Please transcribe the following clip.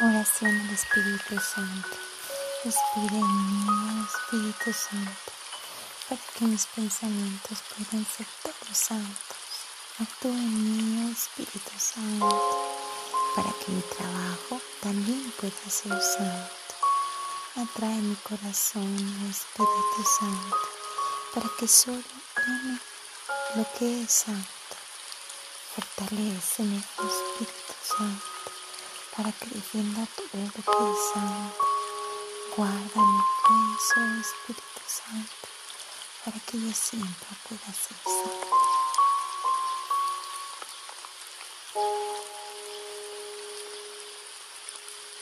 Oración al Espíritu Santo. Respira en mí, Espíritu Santo, para que mis pensamientos puedan ser todos santos. Actúa en mí, Espíritu Santo, para que mi trabajo también pueda ser santo. Atrae mi corazón, Espíritu Santo, para que solo ame lo que es santo. Fortaleceme, Espíritu Santo para que defienda todo lo que es santo. Guarda mi peso, Espíritu Santo, para que yo siempre pueda ser santo.